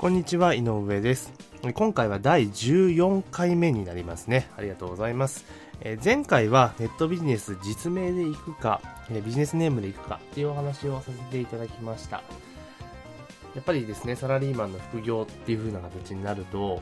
こんにちは、井上です。今回は第14回目になりますね。ありがとうございます。えー前回はネットビジネス実名で行くか、ビジネスネームで行くかっていうお話をさせていただきました。やっぱりですね、サラリーマンの副業っていう風な形になると、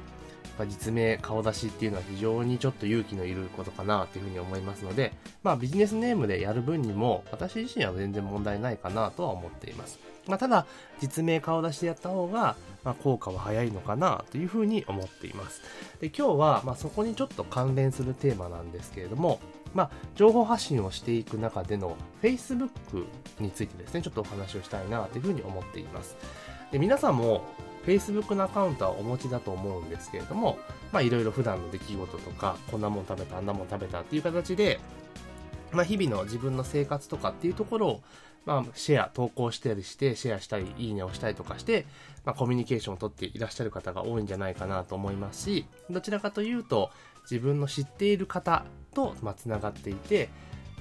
実名顔出しっていうのは非常にちょっと勇気のいることかなっていうふうに思いますので、まあビジネスネームでやる分にも私自身は全然問題ないかなとは思っています。まあただ、実名顔出しでやった方が、まあ効果は早いのかなというふうに思っています。で、今日はまあそこにちょっと関連するテーマなんですけれども、まあ情報発信をしていく中での Facebook についてですね、ちょっとお話をしたいなというふうに思っています。で、皆さんも Facebook のアカウントはお持ちだと思うんですけれども、まあいろいろ普段の出来事とか、こんなもん食べた、あんなもん食べたっていう形で、まあ日々の自分の生活とかっていうところを、まあシェア、投稿したりして、シェアしたり、いいねをしたりとかして、まあコミュニケーションをとっていらっしゃる方が多いんじゃないかなと思いますし、どちらかというと、自分の知っている方と、まあ繋がっていて、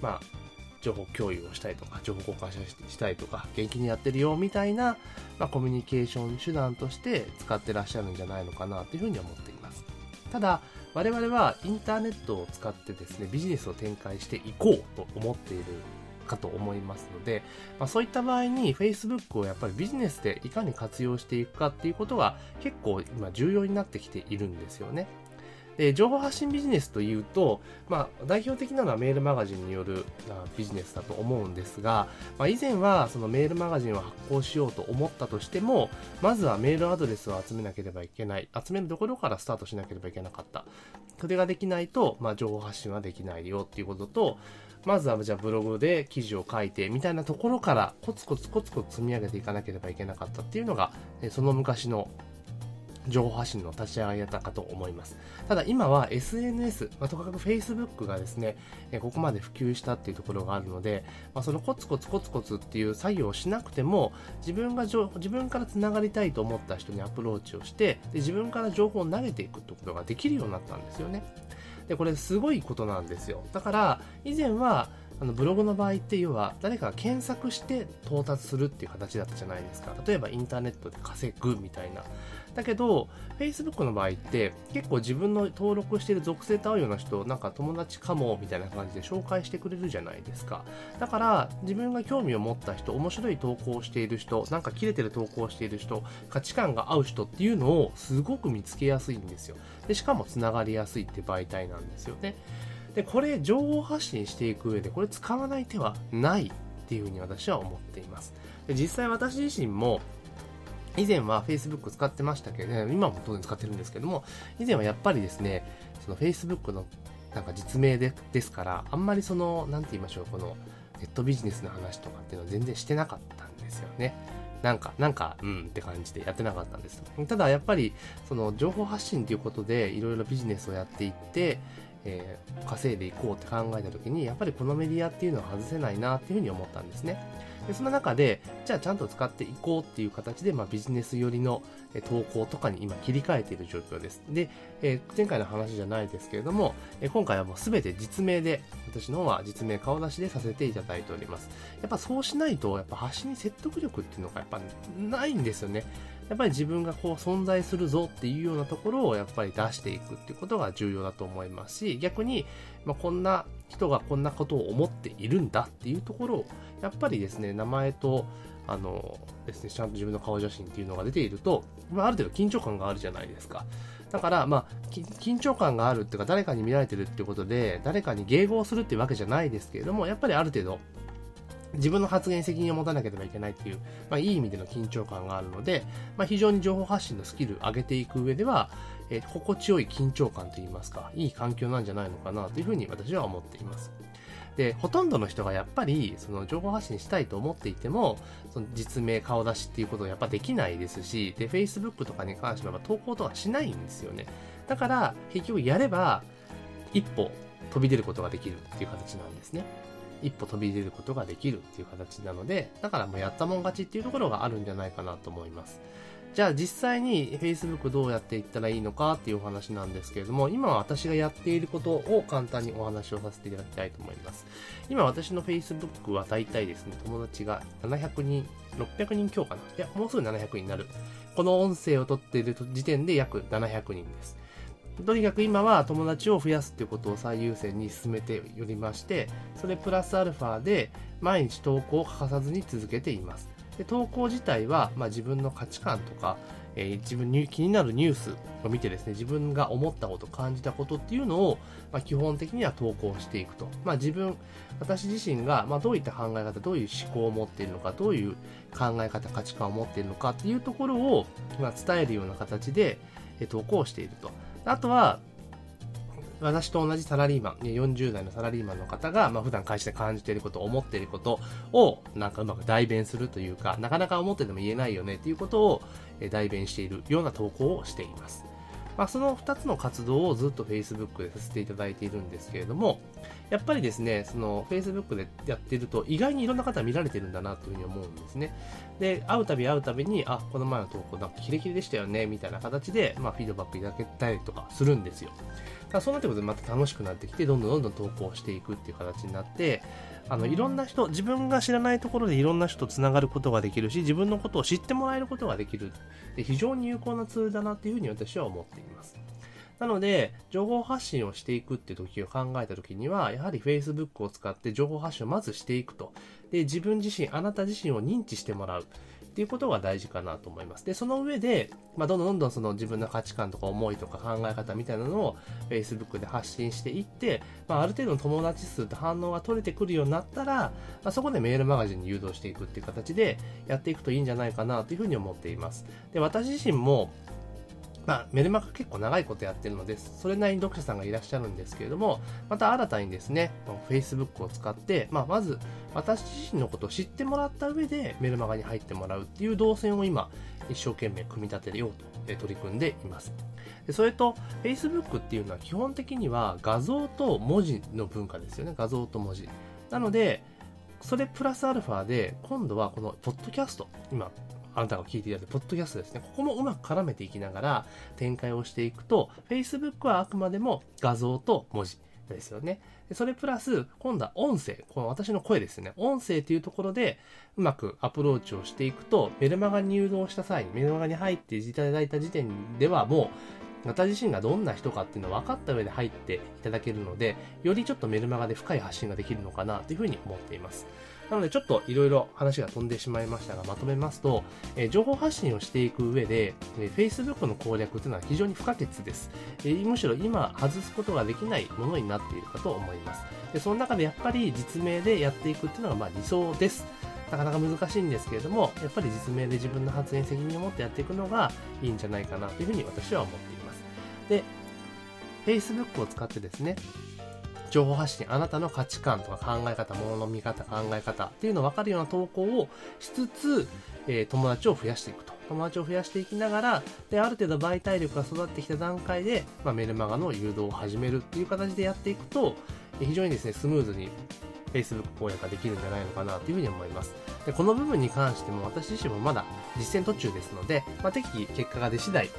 まあ情報共有をしたりとか、情報交換したりとか、元気にやってるよみたいな、まあ、コミュニケーション手段として使ってらっしゃるんじゃないのかなというふうに思っています。ただ、我々はインターネットを使ってですね、ビジネスを展開していこうと思っているかと思いますので、まあ、そういった場合に Facebook をやっぱりビジネスでいかに活用していくかっていうことが結構今重要になってきているんですよね。で、情報発信ビジネスというと、まあ、代表的なのはメールマガジンによるビジネスだと思うんですが、まあ、以前はそのメールマガジンを発行しようと思ったとしても、まずはメールアドレスを集めなければいけない。集めるところからスタートしなければいけなかった。それができないと、まあ、情報発信はできないよっていうことと、まずはじゃあブログで記事を書いてみたいなところからコツコツコツコツ積み上げていかなければいけなかったっていうのが、その昔の情報発信の立ち上がりだったかと思います。ただ今は SNS、まあ、とかく Facebook がですね、えここまで普及したっていうところがあるので、まあ、そのコツコツコツコツっていう作業をしなくても、自分が自分から繋がりたいと思った人にアプローチをして、で自分から情報を投げていくってことができるようになったんですよね。で、これすごいことなんですよ。だから、以前は、あのブログの場合って要は誰かが検索して到達するっていう形だったじゃないですか。例えばインターネットで稼ぐみたいな。だけど、Facebook の場合って結構自分の登録している属性と合うような人なんか友達かもみたいな感じで紹介してくれるじゃないですか。だから自分が興味を持った人、面白い投稿をしている人、なんか切れてる投稿をしている人、価値観が合う人っていうのをすごく見つけやすいんですよ。で、しかも繋がりやすいって媒体なんですよね。で、これ情報発信していく上でこれ使わない手はないっていうふうに私は思っています。で実際私自身も以前は Facebook 使ってましたけど、ね、今も当然使ってるんですけども、以前はやっぱりですね、その Facebook のなんか実名でですから、あんまりその、なんて言いましょう、このネットビジネスの話とかっていうのは全然してなかったんですよね。なんか、なんか、うんって感じでやってなかったんです。ただやっぱり、その情報発信ということでいろいろビジネスをやっていって、えー稼いでいこうって考えた時に、やっぱりこのメディアっていうのは外せないなっていうふうに思ったんですね。でその中で、じゃあちゃんと使っていこうっていう形で、まあ、ビジネス寄りの投稿とかに今切り替えている状況です。で、えー前回の話じゃないですけれども、えー今回はもうすべて実名で、私の方は実名顔出しでさせていただいております。やっぱそうしないと、やっぱ発信に説得力っていうのがやっぱないんですよね。やっぱり自分がこう存在するぞっていうようなところをやっぱり出していくっていうことが重要だと思いますし、逆に、まあ、こんな人がこんなことを思っているんだっていうところを、やっぱりですね、名前と、あのですね、ちゃんと自分の顔写真っていうのが出ていると、まあ、ある程度緊張感があるじゃないですか。だから、まあ、緊張感があるっていうか、誰かに見られてるっていうことで、誰かに迎合するっていうわけじゃないですけれども、やっぱりある程度、自分の発言責任を持たなければいけないっていう、まあ、いい意味での緊張感があるので、まあ、非常に情報発信のスキルを上げていく上では、えー心地よい緊張感といいますか、いい環境なんじゃないのかなというふうに私は思っています。で、ほとんどの人がやっぱり、その情報発信したいと思っていても、その実名顔出しっていうことをやっぱできないですし、で、Facebook とかに関しては投稿とかしないんですよね。だから、結局やれば、一歩飛び出ることができるっていう形なんですね。一歩飛び出ることができるっていう形なので、だからもうやったもん勝ちっていうところがあるんじゃないかなと思います。じゃあ実際に Facebook どうやっていったらいいのかっていうお話なんですけれども、今私がやっていることを簡単にお話をさせていただきたいと思います。今私の Facebook は大体ですね、友達が700人、600人強かな。いや、もうすぐ700人になる。この音声を撮っている時点で約700人です。とにかく今は友達を増やすっていうことを最優先に進めておりまして、それプラスアルファで毎日投稿を欠かさずに続けています。で投稿自体は、まあ、自分の価値観とか、えー、自分に気になるニュースを見てですね、自分が思ったこと、感じたことっていうのを、まあ、基本的には投稿していくと。まあ、自分、私自身が、まあ、どういった考え方、どういう思考を持っているのか、どういう考え方、価値観を持っているのかっていうところを、まあ、伝えるような形で、え、投稿していると。あとは、私と同じサラリーマン、40代のサラリーマンの方が、まあ、普段会社で感じていること、思っていることを、なんかうまく代弁するというか、なかなか思ってても言えないよねっていうことを、代弁しているような投稿をしています。まあ、その2つの活動をずっと Facebook でさせていただいているんですけれども、やっぱりですね、その Facebook でやってると意外にいろんな方見られてるんだなというふうに思うんですね。で、会うたび会うたびに、あ、この前の投稿なんかキレキレでしたよね、みたいな形で、まあ、フィードバックいただけたりとかするんですよ。だそうなってくるとまた楽しくなってきて、どんどんどんどん投稿していくっていう形になって、あの、いろんな人、自分が知らないところでいろんな人と繋がることができるし、自分のことを知ってもらえることができる。で非常に有効なツールだなっていうふうに私は思っています。なので、情報発信をしていくって時を考えた時には、やはり Facebook を使って情報発信をまずしていくと。で、自分自身、あなた自身を認知してもらう。っていうことが大事かなと思います。で、その上で、まあ、どんどんどんどんその自分の価値観とか思いとか考え方みたいなのを Facebook で発信していって、まあ、ある程度の友達数と反応が取れてくるようになったら、まあ、そこでメールマガジンに誘導していくっていう形でやっていくといいんじゃないかなというふうに思っています。で、私自身も、まあ、メルマガ結構長いことやってるので、それなりに読者さんがいらっしゃるんですけれども、また新たにですね、Facebook を使って、まあ、まず、私自身のことを知ってもらった上で、メルマガに入ってもらうっていう動線を今、一生懸命組み立てようと取り組んでいます。でそれと、Facebook っていうのは基本的には画像と文字の文化ですよね。画像と文字。なので、それプラスアルファで、今度はこのポッドキャスト、今、あなたが聞いていただいたポッドキャストですね。ここもうまく絡めていきながら展開をしていくと、Facebook はあくまでも画像と文字ですよね。それプラス、今度は音声。この私の声ですね。音声というところで、うまくアプローチをしていくと、メルマガに誘導した際に、メルマガに入っていただいた時点ではもう、私自身がどんな人かっていうのを分かった上で入っていただけるので、よりちょっとメルマガで深い発信ができるのかなというふうに思っています。なのでちょっといろいろ話が飛んでしまいましたが、まとめますと、えー、情報発信をしていく上で、えー、Facebook の攻略というのは非常に不可欠です、えー、むしろ今外すことができないものになっているかと思います。でその中でやっぱり実名でやっていくっていうのがまあ理想です。なかなか難しいんですけれども、やっぱり実名で自分の発言責任を持ってやっていくのがいいんじゃないかなというふうに私は思っています。で、Facebook を使ってですね、情報発信、あなたの価値観とか考え方、物の見方、考え方っていうのを分かるような投稿をしつつ、えー、友達を増やしていくと。友達を増やしていきながら、で、ある程度媒体力が育ってきた段階で、まあ、メルマガの誘導を始めるっていう形でやっていくと、非常にですね、スムーズに Facebook 攻略ができるんじゃないのかなというふうに思います。で、この部分に関しても私自身もまだ実践途中ですので、まあ、適宜結果が出次第、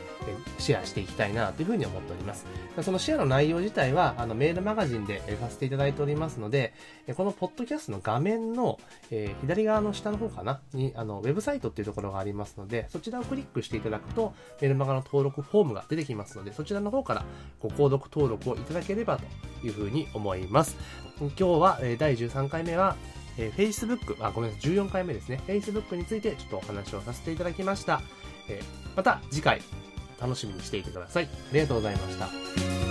シェアしていきたいなというふうに思っております。そのシェアの内容自体は、あの、メールマガジンでさせていただいておりますので、このポッドキャストの画面の、えー、左側の下の方かなに、あの、ウェブサイトっていうところがありますので、そちらをクリックしていただくと、メールマガの登録フォームが出てきますので、そちらの方からご購読登録をいただければというふうに思います。今日は、え第13回目は、え、Facebook、あ、ごめんなさい、14回目ですね。Facebook についてちょっとお話をさせていただきました。え、また次回、楽しみにしていてください。ありがとうございました。